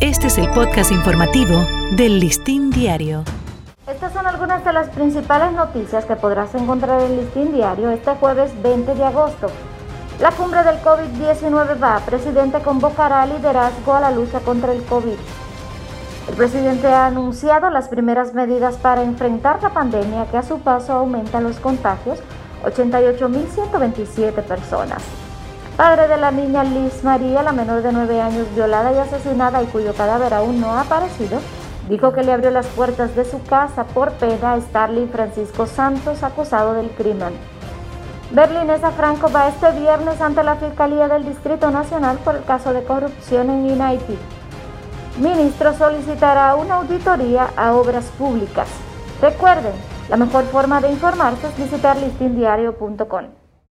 Este es el podcast informativo del Listín Diario. Estas son algunas de las principales noticias que podrás encontrar en Listín Diario este jueves 20 de agosto. La cumbre del COVID-19 va. Presidente convocará liderazgo a la lucha contra el COVID. El presidente ha anunciado las primeras medidas para enfrentar la pandemia que a su paso aumenta los contagios, 88.127 personas. Padre de la niña Liz María, la menor de 9 años violada y asesinada y cuyo cadáver aún no ha aparecido, dijo que le abrió las puertas de su casa por pena a Starling Francisco Santos, acusado del crimen. Berlinesa Franco va este viernes ante la Fiscalía del Distrito Nacional por el caso de corrupción en United. Ministro solicitará una auditoría a obras públicas. Recuerden, la mejor forma de informarse es visitar listindiario.com.